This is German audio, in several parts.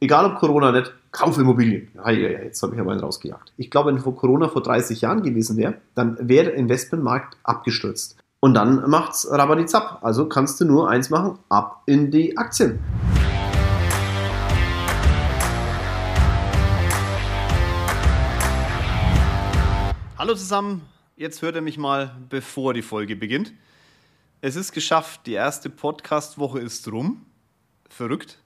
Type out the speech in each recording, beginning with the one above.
egal ob Corona nicht, kauf Immobilien. Ja, ja, ja, jetzt habe ich aber einen rausgejagt. Ich glaube, wenn vor Corona vor 30 Jahren gewesen wäre, dann wäre der Investmentmarkt abgestürzt. Und dann macht's Rabadizap. Also kannst du nur eins machen, ab in die Aktien. Hallo zusammen, jetzt hört ihr mich mal, bevor die Folge beginnt. Es ist geschafft, die erste Podcast-Woche ist rum. Verrückt.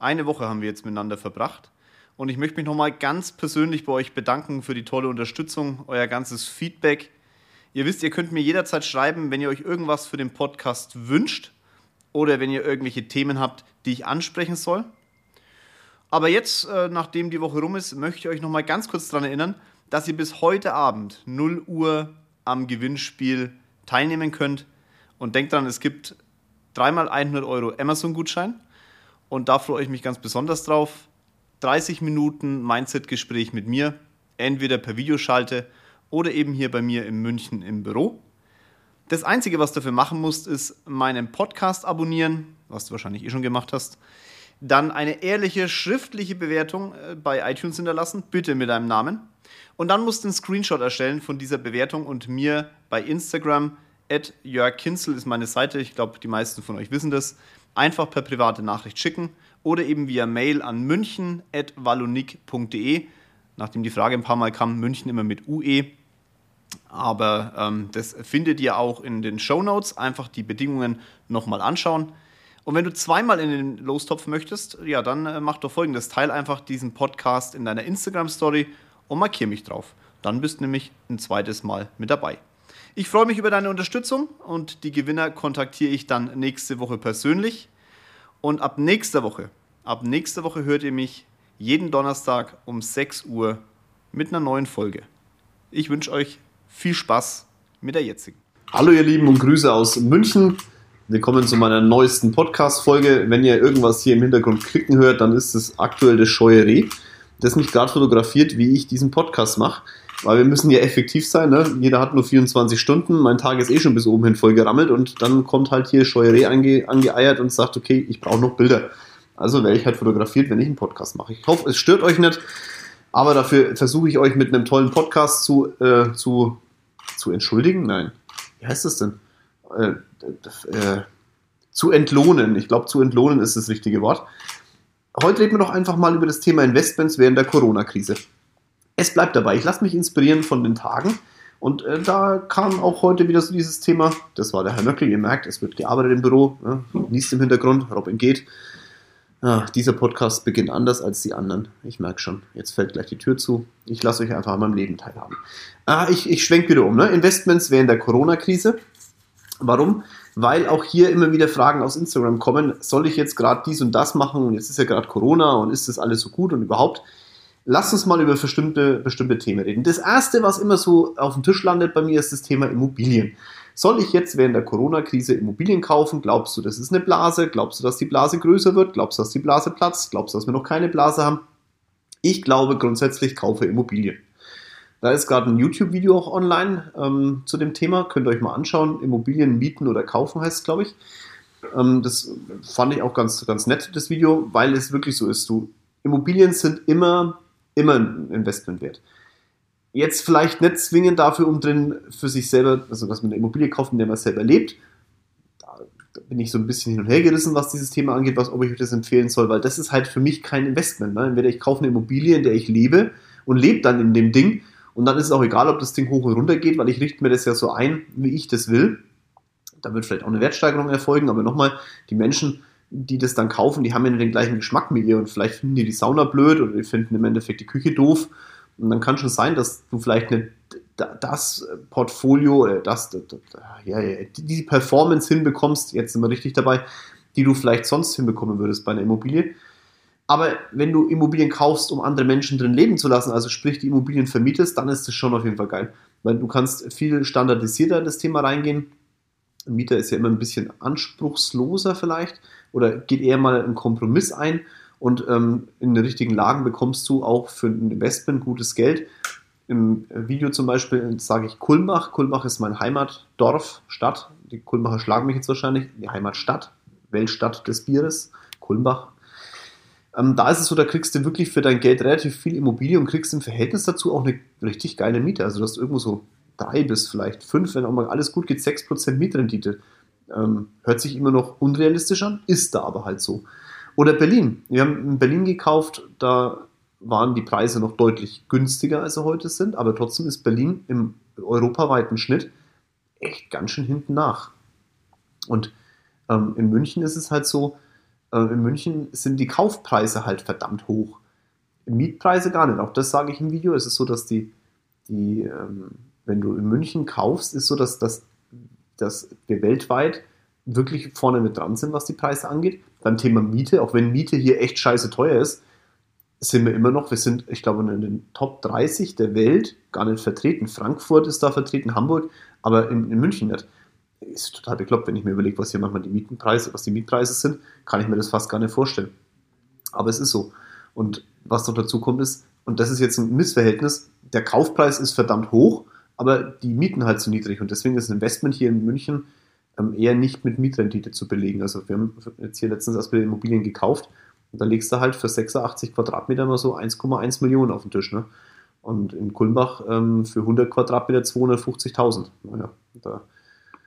Eine Woche haben wir jetzt miteinander verbracht. Und ich möchte mich nochmal ganz persönlich bei euch bedanken für die tolle Unterstützung, euer ganzes Feedback. Ihr wisst, ihr könnt mir jederzeit schreiben, wenn ihr euch irgendwas für den Podcast wünscht oder wenn ihr irgendwelche Themen habt, die ich ansprechen soll. Aber jetzt, äh, nachdem die Woche rum ist, möchte ich euch nochmal ganz kurz daran erinnern, dass ihr bis heute Abend 0 Uhr am Gewinnspiel teilnehmen könnt. Und denkt dran, es gibt dreimal 100 Euro Amazon-Gutschein. Und da freue ich mich ganz besonders drauf. 30 Minuten Mindset-Gespräch mit mir, entweder per Videoschalte oder eben hier bei mir in München im Büro. Das Einzige, was du dafür machen musst, ist meinen Podcast abonnieren, was du wahrscheinlich eh schon gemacht hast. Dann eine ehrliche schriftliche Bewertung äh, bei iTunes hinterlassen, bitte mit deinem Namen. Und dann musst du einen Screenshot erstellen von dieser Bewertung und mir bei Instagram, at Jörg Kinzel ist meine Seite, ich glaube, die meisten von euch wissen das, einfach per private Nachricht schicken oder eben via Mail an münchen.wallonik.de. Nachdem die Frage ein paar Mal kam, München immer mit UE. Aber ähm, das findet ihr auch in den Show Notes. Einfach die Bedingungen nochmal anschauen. Und wenn du zweimal in den Lostopf möchtest, ja, dann äh, mach doch folgendes: Teil einfach diesen Podcast in deiner Instagram-Story und markiere mich drauf. Dann bist du nämlich ein zweites Mal mit dabei. Ich freue mich über deine Unterstützung und die Gewinner kontaktiere ich dann nächste Woche persönlich. Und ab nächster Woche, ab nächster Woche hört ihr mich jeden Donnerstag um 6 Uhr mit einer neuen Folge. Ich wünsche euch viel Spaß mit der jetzigen. Hallo ihr Lieben und Grüße aus München. Willkommen zu meiner neuesten Podcast-Folge. Wenn ihr irgendwas hier im Hintergrund klicken hört, dann ist es aktuell das Scheue Reh, das mich gerade fotografiert, wie ich diesen Podcast mache. Weil wir müssen ja effektiv sein. Ne? Jeder hat nur 24 Stunden. Mein Tag ist eh schon bis oben hin voll gerammelt und dann kommt halt hier Scheuerei ange, angeeiert und sagt, okay, ich brauche noch Bilder. Also werde ich halt fotografiert, wenn ich einen Podcast mache. Ich hoffe, es stört euch nicht. Aber dafür versuche ich euch mit einem tollen Podcast zu, äh, zu, zu entschuldigen. Nein, wie heißt das denn? Äh, äh, zu entlohnen. Ich glaube, zu entlohnen ist das richtige Wort. Heute reden wir doch einfach mal über das Thema Investments während der Corona-Krise es bleibt dabei. Ich lasse mich inspirieren von den Tagen. Und äh, da kam auch heute wieder so dieses Thema. Das war der Herr Möckel. Ihr merkt, es wird gearbeitet im Büro. Ne? Niest im Hintergrund. Robin geht. Ah, dieser Podcast beginnt anders als die anderen. Ich merke schon. Jetzt fällt gleich die Tür zu. Ich lasse euch einfach an meinem Leben teilhaben. Ah, ich ich schwenke wieder um. Ne? Investments während der Corona-Krise. Warum? Weil auch hier immer wieder Fragen aus Instagram kommen. Soll ich jetzt gerade dies und das machen? Und jetzt ist ja gerade Corona und ist das alles so gut und überhaupt? Lass uns mal über bestimmte, bestimmte Themen reden. Das erste, was immer so auf dem Tisch landet bei mir, ist das Thema Immobilien. Soll ich jetzt während der Corona-Krise Immobilien kaufen? Glaubst du, das ist eine Blase? Glaubst du, dass die Blase größer wird? Glaubst du, dass die Blase platzt? Glaubst du, dass wir noch keine Blase haben? Ich glaube grundsätzlich, kaufe Immobilien. Da ist gerade ein YouTube-Video auch online ähm, zu dem Thema. Könnt ihr euch mal anschauen. Immobilien mieten oder kaufen heißt es, glaube ich. Ähm, das fand ich auch ganz, ganz nett, das Video, weil es wirklich so ist. Du, Immobilien sind immer immer ein Investment wert. Jetzt vielleicht nicht zwingend dafür, um drin für sich selber, also dass man eine Immobilie kauft, in der man selber lebt. Da, bin ich so ein bisschen hin und her gerissen, was dieses Thema angeht, was, ob ich euch das empfehlen soll, weil das ist halt für mich kein Investment. Ne? Entweder ich kaufe eine Immobilie, in der ich lebe und lebe dann in dem Ding und dann ist es auch egal, ob das Ding hoch und runter geht, weil ich richte mir das ja so ein, wie ich das will. Da wird vielleicht auch eine Wertsteigerung erfolgen, aber nochmal, die Menschen die das dann kaufen, die haben ja nicht den gleichen Geschmack wie ihr und vielleicht finden die die Sauna blöd oder die finden im Endeffekt die Küche doof. Und dann kann schon sein, dass du vielleicht nicht das Portfolio das, das, ja, die Performance hinbekommst, jetzt sind wir richtig dabei, die du vielleicht sonst hinbekommen würdest bei einer Immobilie. Aber wenn du Immobilien kaufst, um andere Menschen drin leben zu lassen, also sprich die Immobilien vermietest, dann ist das schon auf jeden Fall geil. Weil du kannst viel standardisierter in das Thema reingehen. Ein Mieter ist ja immer ein bisschen anspruchsloser vielleicht oder geht eher mal einen Kompromiss ein und ähm, in den richtigen Lagen bekommst du auch für ein Investment gutes Geld. Im Video zum Beispiel sage ich Kulmbach. Kulmbach ist mein Heimatdorf, Stadt. Die Kulmbacher schlagen mich jetzt wahrscheinlich. Die Heimatstadt, Weltstadt des Bieres, Kulmbach. Ähm, da ist es so, da kriegst du wirklich für dein Geld relativ viel Immobilie und kriegst im Verhältnis dazu auch eine richtig geile Miete. Also du hast irgendwo so drei bis vielleicht fünf, wenn auch mal alles gut geht, 6% Mietrendite. Ähm, hört sich immer noch unrealistisch an, ist da aber halt so. Oder Berlin. Wir haben in Berlin gekauft, da waren die Preise noch deutlich günstiger, als sie heute sind, aber trotzdem ist Berlin im europaweiten Schnitt echt ganz schön hinten nach. Und ähm, in München ist es halt so, äh, in München sind die Kaufpreise halt verdammt hoch. Mietpreise gar nicht. Auch das sage ich im Video. Es ist so, dass die, die ähm, wenn du in München kaufst, ist so, dass, dass, dass wir weltweit wirklich vorne mit dran sind, was die Preise angeht. Beim Thema Miete, auch wenn Miete hier echt scheiße teuer ist, sind wir immer noch, wir sind, ich glaube, in den Top 30 der Welt gar nicht vertreten. Frankfurt ist da vertreten, Hamburg, aber in, in München nicht. Ist total bekloppt, wenn ich mir überlege, was hier manchmal die Mietenpreise, was die Mietpreise sind, kann ich mir das fast gar nicht vorstellen. Aber es ist so. Und was noch dazu kommt ist, und das ist jetzt ein Missverhältnis, der Kaufpreis ist verdammt hoch, aber die Mieten halt zu niedrig. Und deswegen ist ein Investment hier in München ähm, eher nicht mit Mietrendite zu belegen. Also wir haben jetzt hier letztens erst wieder Immobilien gekauft und da legst du halt für 86 Quadratmeter mal so 1,1 Millionen auf den Tisch. Ne? Und in Kulmbach ähm, für 100 Quadratmeter 250.000. Naja, da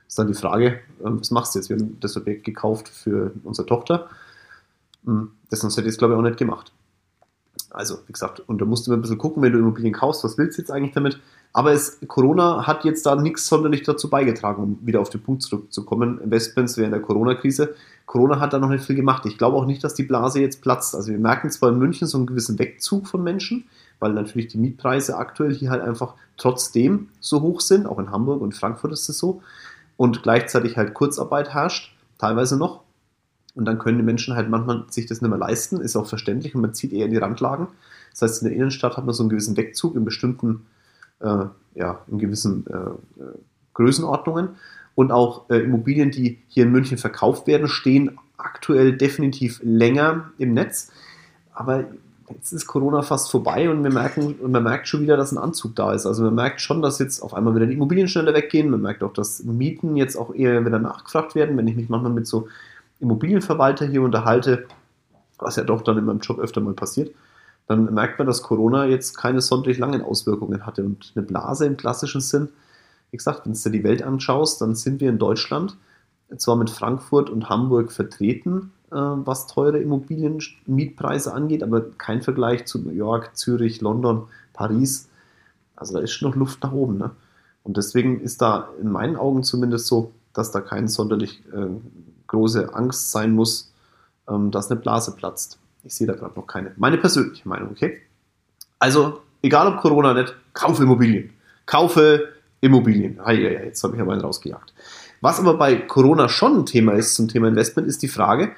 ist dann die Frage, ähm, was machst du jetzt? Wir haben das Objekt gekauft für unsere Tochter. Hm, das sonst hätte ich es, glaube ich, auch nicht gemacht. Also, wie gesagt, und da musst du mal ein bisschen gucken, wenn du Immobilien kaufst, was willst du jetzt eigentlich damit? Aber es, Corona hat jetzt da nichts sonderlich dazu beigetragen, um wieder auf den Punkt zurückzukommen. Investments während der Corona-Krise. Corona hat da noch nicht viel gemacht. Ich glaube auch nicht, dass die Blase jetzt platzt. Also wir merken zwar in München so einen gewissen Wegzug von Menschen, weil natürlich die Mietpreise aktuell hier halt einfach trotzdem so hoch sind. Auch in Hamburg und Frankfurt ist es so. Und gleichzeitig halt Kurzarbeit herrscht, teilweise noch. Und dann können die Menschen halt manchmal sich das nicht mehr leisten, ist auch verständlich und man zieht eher in die Randlagen. Das heißt, in der Innenstadt hat man so einen gewissen Wegzug in bestimmten, ja, in gewissen äh, äh Größenordnungen. Und auch äh, Immobilien, die hier in München verkauft werden, stehen aktuell definitiv länger im Netz. Aber jetzt ist Corona fast vorbei und wir merken, und man merkt schon wieder, dass ein Anzug da ist. Also man merkt schon, dass jetzt auf einmal wieder die Immobilien schneller weggehen. Man merkt auch, dass Mieten jetzt auch eher wieder nachgefragt werden. Wenn ich mich manchmal mit so Immobilienverwalter hier unterhalte, was ja doch dann in meinem Job öfter mal passiert, dann merkt man, dass Corona jetzt keine sonderlich langen Auswirkungen hatte. Und eine Blase im klassischen Sinn, wie gesagt, wenn du dir die Welt anschaust, dann sind wir in Deutschland zwar mit Frankfurt und Hamburg vertreten, äh, was teure Immobilienmietpreise angeht, aber kein Vergleich zu New York, Zürich, London, Paris. Also da ist noch Luft nach oben. Ne? Und deswegen ist da in meinen Augen zumindest so, dass da kein sonderlich äh, große Angst sein muss, ähm, dass eine Blase platzt. Ich sehe da gerade noch keine. Meine persönliche Meinung, okay? Also, egal ob Corona nicht, kaufe Immobilien. Kaufe Immobilien. Ah, ja, ja, jetzt habe ich aber einen rausgejagt. Was aber bei Corona schon ein Thema ist zum Thema Investment, ist die Frage,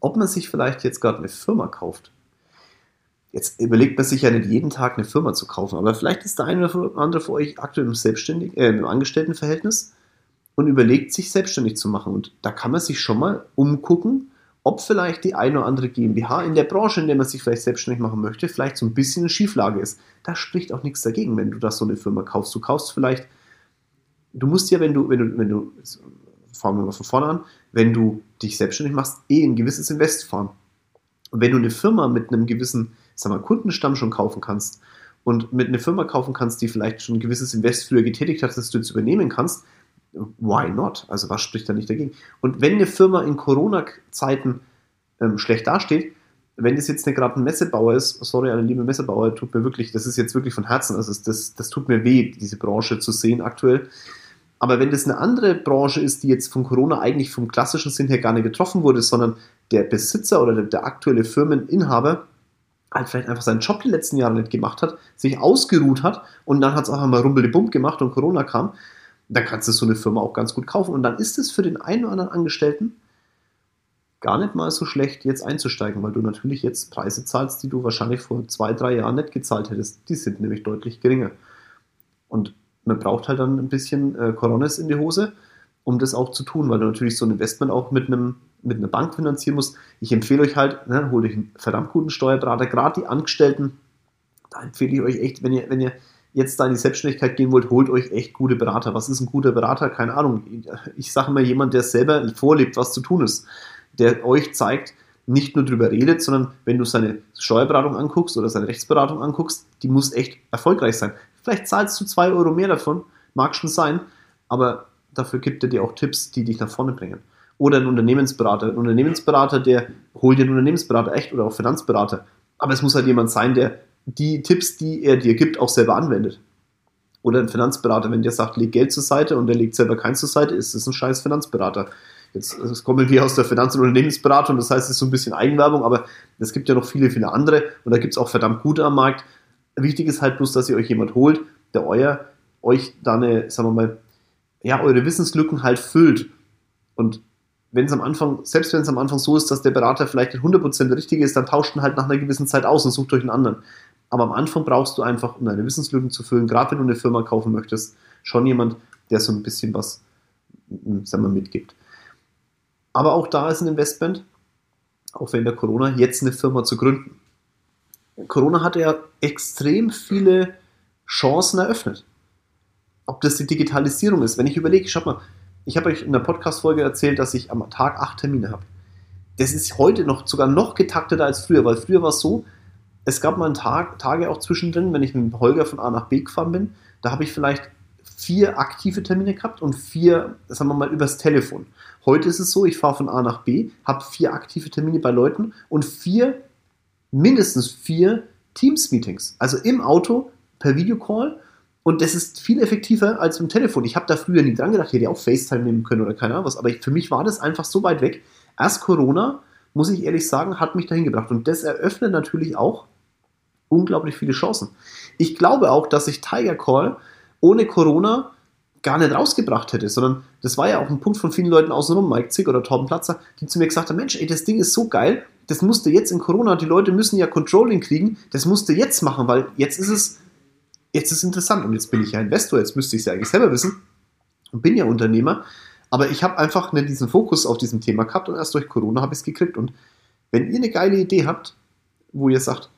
ob man sich vielleicht jetzt gerade eine Firma kauft. Jetzt überlegt man sich ja nicht jeden Tag eine Firma zu kaufen, aber vielleicht ist der eine oder andere für euch aktuell im, Selbstständig, äh, im Angestelltenverhältnis und überlegt, sich selbstständig zu machen. Und da kann man sich schon mal umgucken, ob vielleicht die eine oder andere GmbH in der Branche, in der man sich vielleicht selbstständig machen möchte, vielleicht so ein bisschen in Schieflage ist. Da spricht auch nichts dagegen, wenn du das so eine Firma kaufst. Du kaufst vielleicht, du musst ja, wenn du, wenn du, wenn du, fangen wir mal von vorne an, wenn du dich selbstständig machst, eh ein gewisses Invest fahren. Und wenn du eine Firma mit einem gewissen, sag mal, Kundenstamm schon kaufen kannst und mit einer Firma kaufen kannst, die vielleicht schon ein gewisses Invest früher getätigt hat, dass du jetzt übernehmen kannst, why not? Also was spricht da nicht dagegen? Und wenn eine Firma in Corona-Zeiten ähm, schlecht dasteht, wenn das jetzt gerade ein Messebauer ist, sorry, eine liebe Messebauer, tut mir wirklich, das ist jetzt wirklich von Herzen, also das, das tut mir weh, diese Branche zu sehen aktuell. Aber wenn das eine andere Branche ist, die jetzt von Corona eigentlich vom klassischen Sinn her gar nicht getroffen wurde, sondern der Besitzer oder der, der aktuelle Firmeninhaber halt vielleicht einfach seinen Job die letzten Jahre nicht gemacht hat, sich ausgeruht hat und dann hat es auch einmal rumbelibump gemacht und Corona kam, dann kannst du so eine Firma auch ganz gut kaufen. Und dann ist es für den einen oder anderen Angestellten gar nicht mal so schlecht, jetzt einzusteigen, weil du natürlich jetzt Preise zahlst, die du wahrscheinlich vor zwei, drei Jahren nicht gezahlt hättest. Die sind nämlich deutlich geringer. Und man braucht halt dann ein bisschen äh, in die Hose, um das auch zu tun, weil du natürlich so ein Investment auch mit einem mit einer Bank finanzieren musst. Ich empfehle euch halt, ne, holt euch einen verdammt guten Steuerberater, gerade die Angestellten, da empfehle ich euch echt, wenn ihr, wenn ihr jetzt da in die Selbstständigkeit gehen wollt, holt euch echt gute Berater. Was ist ein guter Berater? Keine Ahnung. Ich sage mal jemand, der selber vorlebt, was zu tun ist, der euch zeigt, nicht nur drüber redet, sondern wenn du seine Steuerberatung anguckst oder seine Rechtsberatung anguckst, die muss echt erfolgreich sein. Vielleicht zahlst du zwei Euro mehr davon, mag schon sein, aber dafür gibt er dir auch Tipps, die dich nach vorne bringen. Oder ein Unternehmensberater. Ein Unternehmensberater, der holt dir einen Unternehmensberater echt oder auch Finanzberater. Aber es muss halt jemand sein, der die Tipps, die er dir gibt, auch selber anwendet. Oder ein Finanzberater, wenn der sagt, leg Geld zur Seite und der legt selber keins zur Seite, ist es ein scheiß Finanzberater. Jetzt das kommen wir aus der Finanz- und Unternehmensberatung, das heißt, es ist so ein bisschen Eigenwerbung, aber es gibt ja noch viele, viele andere und da gibt es auch verdammt gute am Markt. Wichtig ist halt bloß, dass ihr euch jemand holt, der euer, euch da sagen wir mal, ja, eure Wissenslücken halt füllt. Und wenn es am Anfang, selbst wenn es am Anfang so ist, dass der Berater vielleicht nicht 100% der richtige ist, dann tauscht ihn halt nach einer gewissen Zeit aus und sucht euch einen anderen. Aber am Anfang brauchst du einfach, um deine Wissenslücken zu füllen, gerade wenn du eine Firma kaufen möchtest, schon jemand, der so ein bisschen was hm, sagen wir, mitgibt. Aber auch da ist ein Investment, auch wenn der Corona, jetzt eine Firma zu gründen. Corona hatte ja extrem viele Chancen eröffnet. Ob das die Digitalisierung ist, wenn ich überlege, schaut mal, ich habe euch in der Podcast-Folge erzählt, dass ich am Tag acht Termine habe. Das ist heute noch sogar noch getakteter als früher, weil früher war es so, es gab mal einen Tag, Tage auch zwischendrin, wenn ich mit Holger von A nach B gefahren bin, da habe ich vielleicht vier aktive Termine gehabt und vier, sagen wir mal, übers Telefon. Heute ist es so, ich fahre von A nach B, habe vier aktive Termine bei Leuten und vier, mindestens vier Teams-Meetings. Also im Auto per Videocall und das ist viel effektiver als im Telefon. Ich habe da früher nie dran gedacht, ich hätte auch FaceTime nehmen können oder keine Ahnung was, aber ich, für mich war das einfach so weit weg. Erst Corona, muss ich ehrlich sagen, hat mich dahin gebracht. Und das eröffnet natürlich auch unglaublich viele Chancen. Ich glaube auch, dass sich Tiger Call ohne Corona gar nicht rausgebracht hätte, sondern das war ja auch ein Punkt von vielen Leuten außenrum, Mike Zick oder Torben Platzer, die zu mir gesagt haben, Mensch, ey, das Ding ist so geil, das musste jetzt in Corona, die Leute müssen ja Controlling kriegen, das musste jetzt machen, weil jetzt ist es, jetzt ist es interessant und jetzt bin ich ja Investor, jetzt müsste ich es ja eigentlich selber wissen und bin ja Unternehmer, aber ich habe einfach nicht diesen Fokus auf diesem Thema gehabt und erst durch Corona habe ich es gekriegt und wenn ihr eine geile Idee habt, wo ihr sagt,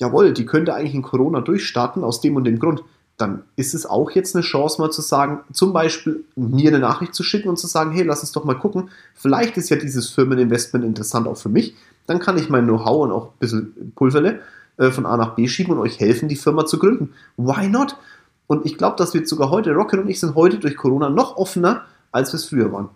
jawohl, die könnte eigentlich in Corona durchstarten, aus dem und dem Grund, dann ist es auch jetzt eine Chance, mal zu sagen, zum Beispiel mir eine Nachricht zu schicken und zu sagen, hey, lass uns doch mal gucken, vielleicht ist ja dieses Firmeninvestment interessant auch für mich, dann kann ich mein Know-how und auch ein bisschen Pulverle äh, von A nach B schieben und euch helfen, die Firma zu gründen. Why not? Und ich glaube, dass wir sogar heute, Rocket und ich sind heute durch Corona noch offener, als wir es früher waren.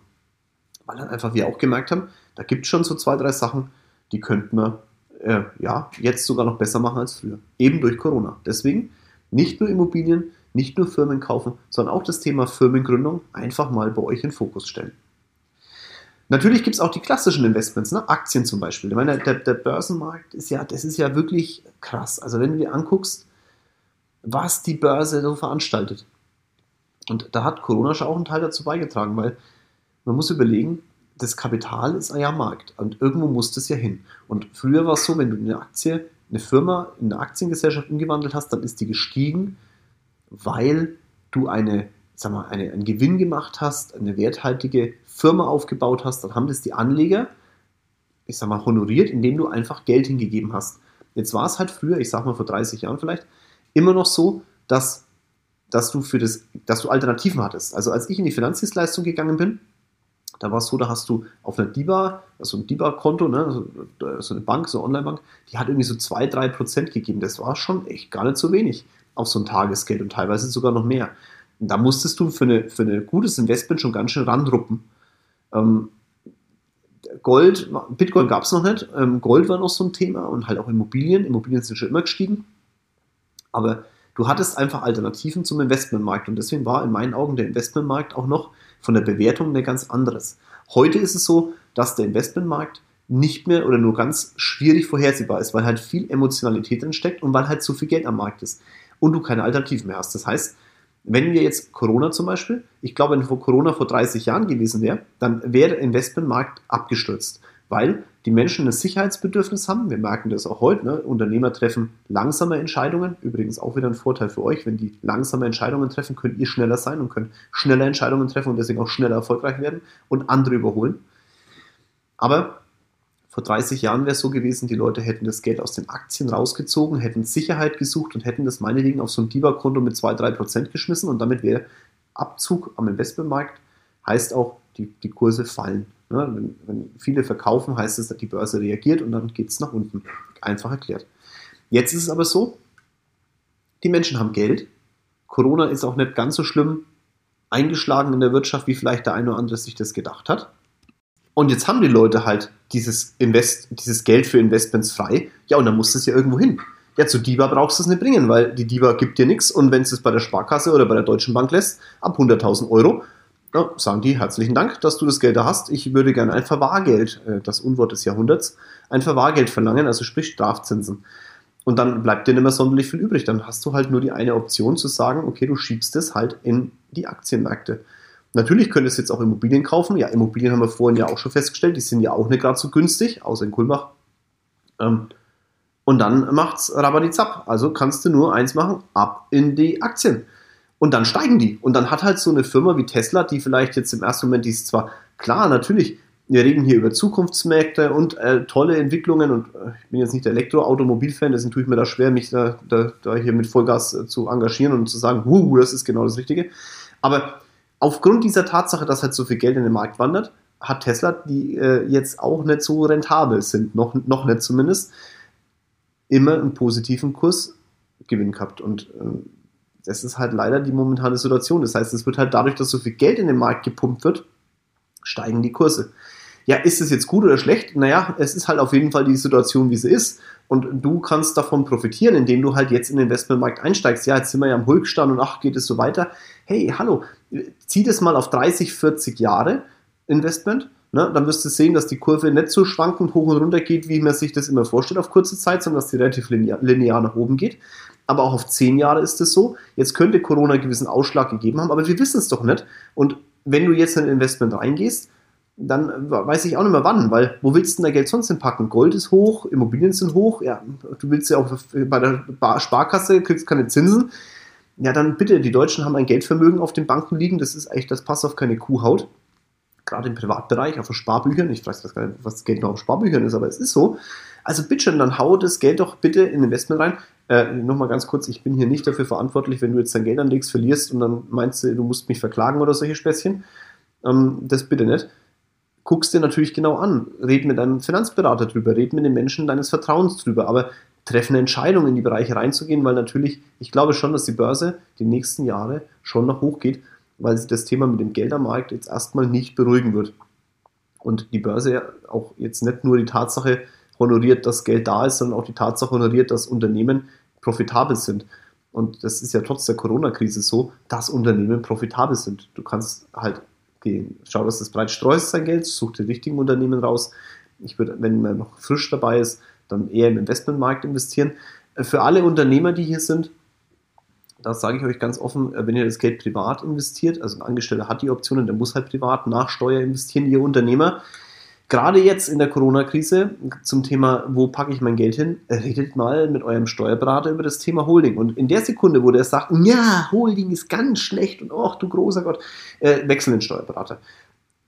Weil dann einfach wir auch gemerkt haben, da gibt es schon so zwei, drei Sachen, die könnten wir äh, ja, jetzt sogar noch besser machen als früher. Eben durch Corona. Deswegen nicht nur Immobilien, nicht nur Firmen kaufen, sondern auch das Thema Firmengründung einfach mal bei euch in Fokus stellen. Natürlich gibt es auch die klassischen Investments, ne? Aktien zum Beispiel. Ich meine, der, der, Börsenmarkt ist ja, das ist ja wirklich krass. Also wenn du dir anguckst, was die Börse so veranstaltet. Und da hat Corona schon auch einen Teil dazu beigetragen, weil man muss überlegen, das Kapital ist ja Markt und irgendwo muss das ja hin. Und früher war es so, wenn du eine Aktie, eine Firma in eine Aktiengesellschaft umgewandelt hast, dann ist die gestiegen, weil du eine, sag mal, eine, einen Gewinn gemacht hast, eine werthaltige Firma aufgebaut hast, dann haben das die Anleger, ich sag mal, honoriert, indem du einfach Geld hingegeben hast. Jetzt war es halt früher, ich sag mal vor 30 Jahren vielleicht, immer noch so, dass, dass du für das, dass du Alternativen hattest. Also als ich in die Finanzdienstleistung gegangen bin, da war es so, da hast du auf einer DIBA, also ein DIBA-Konto, ne, so eine Bank, so eine Online-Bank, die hat irgendwie so 2-3 Prozent gegeben. Das war schon echt gar nicht so wenig auf so ein Tagesgeld und teilweise sogar noch mehr. Und da musstest du für ein für eine gutes Investment schon ganz schön randruppen. Ähm, Gold, Bitcoin gab es noch nicht, ähm, Gold war noch so ein Thema und halt auch Immobilien. Immobilien sind schon immer gestiegen. Aber du hattest einfach Alternativen zum Investmentmarkt und deswegen war in meinen Augen der Investmentmarkt auch noch von der Bewertung eine ganz anderes. Heute ist es so, dass der Investmentmarkt nicht mehr oder nur ganz schwierig vorhersehbar ist, weil halt viel Emotionalität drin steckt und weil halt zu viel Geld am Markt ist und du keine Alternativen mehr hast. Das heißt, wenn wir jetzt Corona zum Beispiel, ich glaube, wenn Corona vor 30 Jahren gewesen wäre, dann wäre der Investmentmarkt abgestürzt weil die Menschen ein Sicherheitsbedürfnis haben. Wir merken das auch heute. Ne? Unternehmer treffen langsame Entscheidungen. Übrigens auch wieder ein Vorteil für euch. Wenn die langsame Entscheidungen treffen, könnt ihr schneller sein und könnt schneller Entscheidungen treffen und deswegen auch schneller erfolgreich werden und andere überholen. Aber vor 30 Jahren wäre es so gewesen, die Leute hätten das Geld aus den Aktien rausgezogen, hätten Sicherheit gesucht und hätten das meinetwegen auf so ein DIBA-Konto mit 2-3% geschmissen und damit wäre Abzug am Investmentmarkt, heißt auch, die, die Kurse fallen? Wenn, wenn, viele verkaufen, heißt es, dass die Börse reagiert und dann geht es nach unten. Einfach erklärt. Jetzt ist es aber so, die Menschen haben Geld. Corona ist auch nicht ganz so schlimm eingeschlagen in der Wirtschaft, wie vielleicht der eine oder andere sich das gedacht hat. Und jetzt haben die Leute halt dieses, Invest, dieses Geld für Investments frei. Ja, und dann muss es ja irgendwo hin. Ja, zu DIBA brauchst du es nicht bringen, weil die DIBA gibt dir nichts und wenn es es bei der Sparkasse oder bei der Deutschen Bank lässt, ab 100.000 Euro, ja, sagen die herzlichen Dank, dass du das Geld da hast. Ich würde gerne ein Verwahrgeld, äh, das Unwort des Jahrhunderts, ein Verwahrgeld verlangen, also sprich Strafzinsen. Und dann bleibt dir nicht mehr sonderlich viel übrig. Dann hast du halt nur die eine Option zu sagen, okay, du schiebst es halt in die Aktienmärkte. Natürlich könntest du jetzt auch Immobilien kaufen. Ja, Immobilien haben wir vorhin ja auch schon festgestellt, die sind ja auch nicht gerade so günstig, außer in Kulmbach. Ähm, und dann macht's Rabadizap. Also kannst du nur eins machen, ab in die Aktien. Und dann steigen die. Und dann hat halt so eine Firma wie Tesla, die vielleicht jetzt im ersten Moment, die ist zwar klar, natürlich, wir reden hier über Zukunftsmärkte und äh, tolle Entwicklungen und äh, ich bin jetzt nicht der Elektroautomobilfan, deswegen tue ich mir da schwer, mich da, da, da hier mit Vollgas äh, zu engagieren und zu sagen, huh, das ist genau das Richtige. Aber aufgrund dieser Tatsache, dass halt so viel Geld in den Markt wandert, hat Tesla, die äh, jetzt auch nicht so rentabel sind, noch, noch nicht zumindest, immer einen positiven Kursgewinn gehabt. Und äh, das ist halt leider die momentane Situation. Das heißt, es wird halt dadurch, dass so viel Geld in den Markt gepumpt wird, steigen die Kurse. Ja, ist es jetzt gut oder schlecht? Naja, es ist halt auf jeden Fall die Situation, wie sie ist. Und du kannst davon profitieren, indem du halt jetzt in den Investmentmarkt einsteigst. Ja, jetzt sind wir ja am Hulkstand und ach, geht es so weiter. Hey, hallo, zieh das mal auf 30, 40 Jahre Investment Ne? Dann wirst du sehen, dass die Kurve nicht so schwankend hoch und runter geht, wie man sich das immer vorstellt auf kurze Zeit, sondern dass die relativ linear, linear nach oben geht. Aber auch auf zehn Jahre ist es so. Jetzt könnte Corona einen gewissen Ausschlag gegeben haben, aber wir wissen es doch nicht. Und wenn du jetzt in ein Investment reingehst, dann weiß ich auch nicht mehr wann, weil wo willst du denn da Geld sonst hinpacken? Gold ist hoch, Immobilien sind hoch, ja, du willst ja auch bei der Sparkasse, kriegst keine Zinsen. Ja, dann bitte, die Deutschen haben ein Geldvermögen auf den Banken liegen, das ist echt, das passt auf keine Kuhhaut gerade im Privatbereich, auf Sparbüchern. Ich weiß gar nicht, was Geld noch auf Sparbüchern ist, aber es ist so. Also bitte schön, dann hau das Geld doch bitte in Investment rein. Äh, Nochmal ganz kurz, ich bin hier nicht dafür verantwortlich, wenn du jetzt dein Geld anlegst, verlierst und dann meinst du, du musst mich verklagen oder solche Späßchen. Ähm, das bitte nicht. Guckst dir natürlich genau an. Red mit deinem Finanzberater drüber, red mit den Menschen deines Vertrauens drüber, aber treffen eine Entscheidung, in die Bereiche reinzugehen, weil natürlich, ich glaube schon, dass die Börse die nächsten Jahre schon noch hochgeht weil sich das Thema mit dem Geld am Markt jetzt erstmal nicht beruhigen wird. Und die Börse auch jetzt nicht nur die Tatsache honoriert, dass Geld da ist, sondern auch die Tatsache honoriert, dass Unternehmen profitabel sind. Und das ist ja trotz der Corona-Krise so, dass Unternehmen profitabel sind. Du kannst halt gehen, schau, dass das breit streust sein Geld, such die richtigen Unternehmen raus. Ich würde, wenn man noch frisch dabei ist, dann eher im Investmentmarkt investieren. Für alle Unternehmer, die hier sind, das sage ich euch ganz offen, äh, wenn ihr das Geld privat investiert, also ein Angestellter hat die Optionen, der muss halt privat nach Steuer investieren, ihr Unternehmer. Gerade jetzt in der Corona-Krise zum Thema, wo packe ich mein Geld hin, redet mal mit eurem Steuerberater über das Thema Holding. Und in der Sekunde, wo der sagt, ja, Holding ist ganz schlecht und ach du großer Gott, äh, wechseln den Steuerberater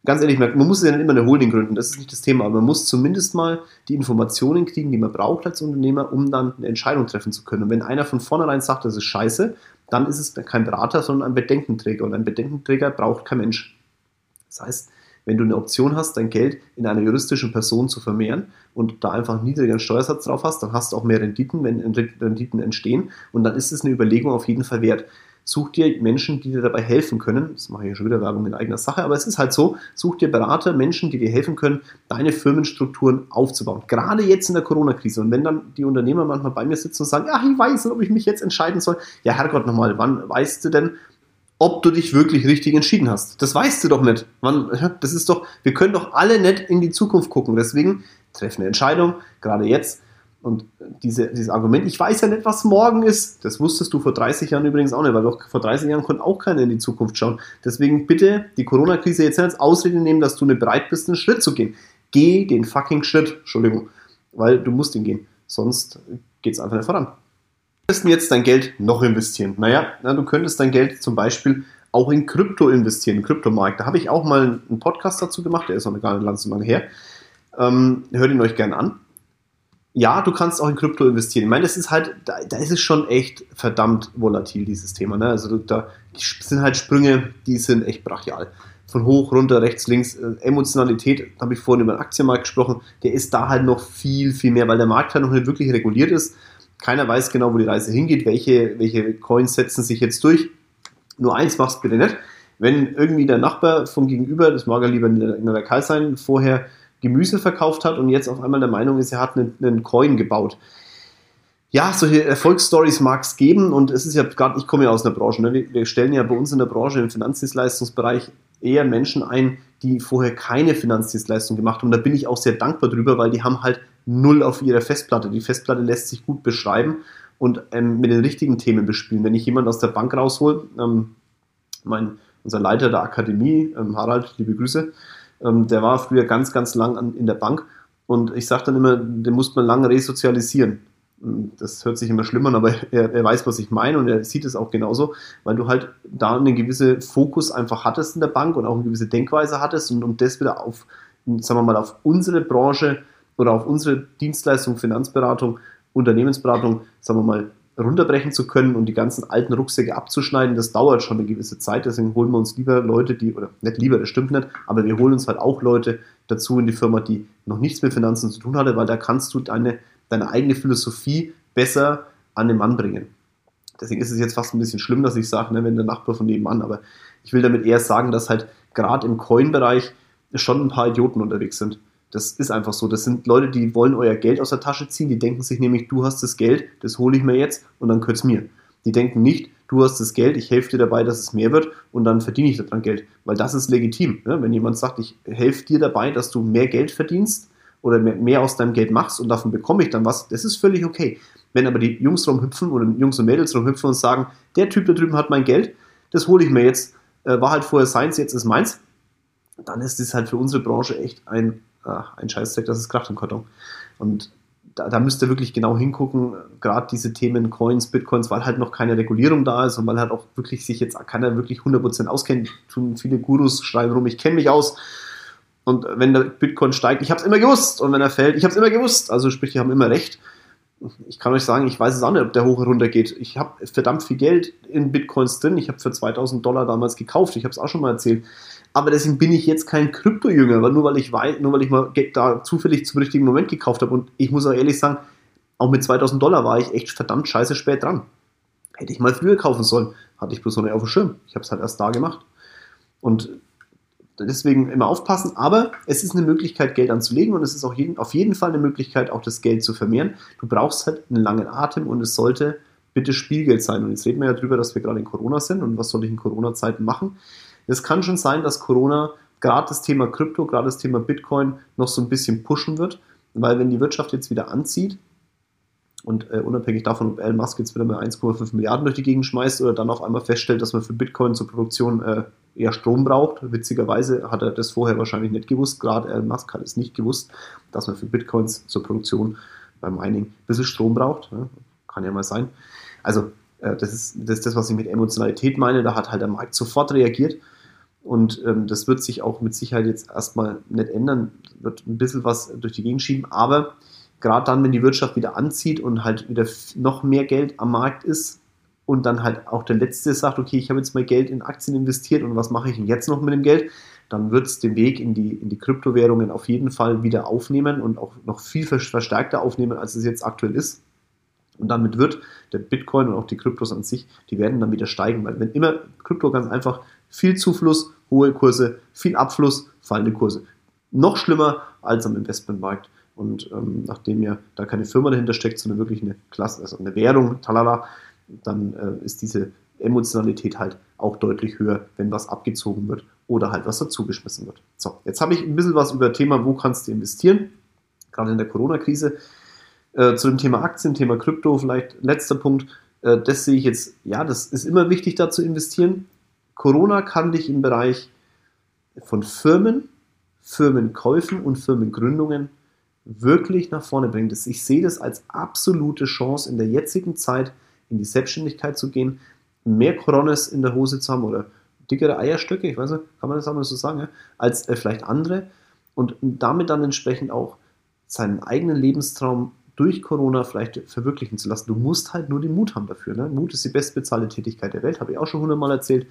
ganz ehrlich, man muss ja nicht immer eine Holding gründen, das ist nicht das Thema, aber man muss zumindest mal die Informationen kriegen, die man braucht als Unternehmer, um dann eine Entscheidung treffen zu können. Und wenn einer von vornherein sagt, das ist scheiße, dann ist es kein Berater, sondern ein Bedenkenträger. Und ein Bedenkenträger braucht kein Mensch. Das heißt, wenn du eine Option hast, dein Geld in einer juristischen Person zu vermehren und da einfach einen niedrigeren Steuersatz drauf hast, dann hast du auch mehr Renditen, wenn Renditen entstehen. Und dann ist es eine Überlegung auf jeden Fall wert such dir Menschen, die dir dabei helfen können. Das mache ich ja schon wieder Werbung in eigener Sache, aber es ist halt so, such dir Berater, Menschen, die dir helfen können, deine Firmenstrukturen aufzubauen. Gerade jetzt in der Corona-Krise. Und wenn dann die Unternehmer manchmal bei mir sitzen und sagen, ach, ich weiß nicht, ob ich mich jetzt entscheiden soll. Ja, Herrgott nochmal, wann weißt du denn, ob du dich wirklich richtig entschieden hast? Das weißt du doch nicht. Wann, das ist doch, wir können doch alle nicht in die Zukunft gucken. Deswegen treff eine Entscheidung, gerade jetzt und diese, dieses Argument, ich weiß ja nicht, was morgen ist, das wusstest du vor 30 Jahren übrigens auch nicht, weil doch vor 30 Jahren konnte auch keiner in die Zukunft schauen. Deswegen bitte die Corona-Krise jetzt als Ausrede nehmen, dass du nicht bereit bist, einen Schritt zu gehen. Geh den fucking Schritt, Entschuldigung, weil du musst ihn gehen. Sonst geht es einfach nicht voran. Du könntest jetzt dein Geld noch investieren. Naja, na, du könntest dein Geld zum Beispiel auch in Krypto investieren, im Kryptomarkt. Da habe ich auch mal einen Podcast dazu gemacht, der ist noch gar nicht so lange her. Ähm, hört ihn euch gerne an ja, du kannst auch in Krypto investieren. Ich meine, das ist halt, da, da ist es schon echt verdammt volatil, dieses Thema. Ne? Also da sind halt Sprünge, die sind echt brachial. von hoch, runter, rechts, links. Äh, Emotionalität, habe ich vorhin über den Aktienmarkt gesprochen, der ist da halt noch viel, viel mehr, weil der Markt halt noch nicht wirklich reguliert ist. Keiner weiß genau, wo die Reise hingeht, welche, welche Coins setzen sich jetzt durch. Nur eins mach's bitte nicht. Wenn irgendwie der Nachbar von gegenüber, das mag er lieber in der, in der Kai sein, vorher Gemüse verkauft hat und jetzt auf einmal der Meinung ist, er hat einen, einen Coin gebaut. Ja, solche Erfolgsstories mag es geben und es ist ja gerade, ich komme ja aus einer Branche, ne? wir, wir stellen ja bei uns in der Branche im Finanzdienstleistungsbereich eher Menschen ein, die vorher keine Finanzdienstleistung gemacht haben. Da bin ich auch sehr dankbar drüber, weil die haben halt null auf ihrer Festplatte. Die Festplatte lässt sich gut beschreiben und ähm, mit den richtigen Themen bespielen. Wenn ich jemanden aus der Bank raushol, ähm, mein, unser Leiter der Akademie, ähm, Harald, liebe Grüße, ähm, der war früher ganz, ganz lang an, in der Bank und ich sage dann immer, den muss man lange resozialisieren. Das hört sich immer schlimm an, aber er, er, weiß, was ich meine und er sieht es auch genauso, weil du halt da einen gewissen Fokus einfach hattest in der Bank und auch eine gewisse Denkweise hattest und um das wieder auf, sagen wir mal, auf unsere Branche oder auf unsere Dienstleistung, Finanzberatung, Unternehmensberatung, sagen wir mal, runterbrechen zu können und die ganzen alten Rucksäcke abzuschneiden, das dauert schon eine gewisse Zeit. Deswegen holen wir uns lieber Leute, die, oder nicht lieber, das stimmt nicht, aber wir holen uns halt auch Leute dazu in die Firma, die noch nichts mit Finanzen zu tun hatte, weil da kannst du deine, deine eigene Philosophie besser an den Mann bringen. Deswegen ist es jetzt fast ein bisschen schlimm, dass ich sage, ne, wenn der Nachbar von nebenan, aber ich will damit eher sagen, dass halt gerade im Coin-Bereich schon ein paar Idioten unterwegs sind. Das ist einfach so. Das sind Leute, die wollen euer Geld aus der Tasche ziehen. Die denken sich nämlich, du hast das Geld, das hole ich mir jetzt und dann gehört es mir. Die denken nicht, du hast das Geld, ich helfe dir dabei, dass es mehr wird und dann verdiene ich daran Geld. Weil das ist legitim. Ne? Wenn jemand sagt, ich helfe dir dabei, dass du mehr Geld verdienst oder mehr, mehr aus deinem Geld machst und davon bekomme ich dann was, das ist völlig okay. Wenn aber die Jungs rumhüpfen oder Jungs und Mädels rumhüpfen und sagen, der Typ da drüben hat mein Geld, das hole ich mir jetzt, äh, war halt vorher seins, jetzt ist meins, dann ist das halt für unsere Branche echt ein ach, ein Scheißdreck, das ist Kraft im Karton. Und da, da müsst ihr wirklich genau hingucken, gerade diese Themen Coins, Bitcoins, weil halt noch keine Regulierung da ist und weil halt auch wirklich sich jetzt keiner wirklich 100% auskennt. Tun viele Gurus schreiben rum, ich kenne mich aus. Und wenn der Bitcoin steigt, ich habe es immer gewusst. Und wenn er fällt, ich habe es immer gewusst. Also sprich, die haben immer recht. Ich kann euch sagen, ich weiß es auch nicht, ob der hoch oder runter geht. Ich habe verdammt viel Geld in Bitcoins drin. Ich habe für 2000 Dollar damals gekauft. Ich habe es auch schon mal erzählt. Aber deswegen bin ich jetzt kein Krypto-Jünger, nur weil ich weiß, nur weil ich mal da zufällig zum richtigen Moment gekauft habe. Und ich muss auch ehrlich sagen, auch mit 2000 Dollar war ich echt verdammt scheiße spät dran. Hätte ich mal früher kaufen sollen, hatte ich bloß noch nicht auf dem Schirm. Ich habe es halt erst da gemacht. Und deswegen immer aufpassen. Aber es ist eine Möglichkeit, Geld anzulegen und es ist auch jeden, auf jeden Fall eine Möglichkeit, auch das Geld zu vermehren. Du brauchst halt einen langen Atem und es sollte bitte Spielgeld sein. Und jetzt reden wir ja darüber, dass wir gerade in Corona sind und was soll ich in Corona-Zeiten machen. Es kann schon sein, dass Corona gerade das Thema Krypto, gerade das Thema Bitcoin noch so ein bisschen pushen wird, weil wenn die Wirtschaft jetzt wieder anzieht und äh, unabhängig davon, ob Elon Musk jetzt wieder mal 1,5 Milliarden durch die Gegend schmeißt oder dann auf einmal feststellt, dass man für Bitcoin zur Produktion äh, eher Strom braucht. Witzigerweise hat er das vorher wahrscheinlich nicht gewusst. Gerade Elon Musk hat es nicht gewusst, dass man für Bitcoins zur Produktion beim Mining ein bisschen Strom braucht. Ja, kann ja mal sein. Also äh, das ist, das ist das, was ich mit Emotionalität meine. Da hat halt der Markt sofort reagiert und ähm, das wird sich auch mit Sicherheit jetzt erstmal nicht ändern, wird ein bisschen was durch die Gegend schieben. Aber gerade dann, wenn die Wirtschaft wieder anzieht und halt wieder noch mehr Geld am Markt ist und dann halt auch der Letzte sagt, okay, ich habe jetzt mal Geld in Aktien investiert und was mache ich denn jetzt noch mit dem Geld? Dann wird es den Weg in die, in die Kryptowährungen auf jeden Fall wieder aufnehmen und auch noch viel verstärkter aufnehmen, als es jetzt aktuell ist. Und damit wird der Bitcoin und auch die Kryptos an sich, die werden dann wieder steigen, weil wenn immer Krypto ganz einfach viel Zufluss hohe Kurse, viel Abfluss, fallende Kurse. Noch schlimmer als am Investmentmarkt. Und ähm, nachdem ja da keine Firma dahinter steckt, sondern wirklich eine Klasse, also eine Währung, talala, dann äh, ist diese Emotionalität halt auch deutlich höher, wenn was abgezogen wird oder halt was dazugeschmissen wird. So, jetzt habe ich ein bisschen was über Thema, wo kannst du investieren, gerade in der Corona-Krise. Äh, zu dem Thema Aktien, Thema Krypto, vielleicht letzter Punkt. Äh, das sehe ich jetzt, ja, das ist immer wichtig, da zu investieren. Corona kann dich im Bereich von Firmen, Firmenkäufen und Firmengründungen wirklich nach vorne bringen. Ich sehe das als absolute Chance in der jetzigen Zeit in die Selbstständigkeit zu gehen, mehr Coronas in der Hose zu haben oder dickere Eierstöcke, ich weiß nicht, kann man das einmal so sagen, als äh, vielleicht andere und damit dann entsprechend auch seinen eigenen Lebenstraum durch Corona vielleicht verwirklichen zu lassen. Du musst halt nur den Mut haben dafür. Ne? Mut ist die bestbezahlte Tätigkeit der Welt, habe ich auch schon hundertmal erzählt.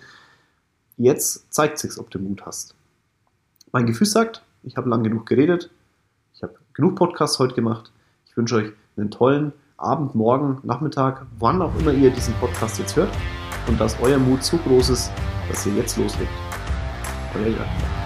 Jetzt zeigt sich's, ob du Mut hast. Mein Gefühl sagt, ich habe lang genug geredet. Ich habe genug Podcasts heute gemacht. Ich wünsche euch einen tollen Abend, Morgen, Nachmittag, wann auch immer ihr diesen Podcast jetzt hört. Und dass euer Mut so groß ist, dass ihr jetzt loslegt. Euer Jörg.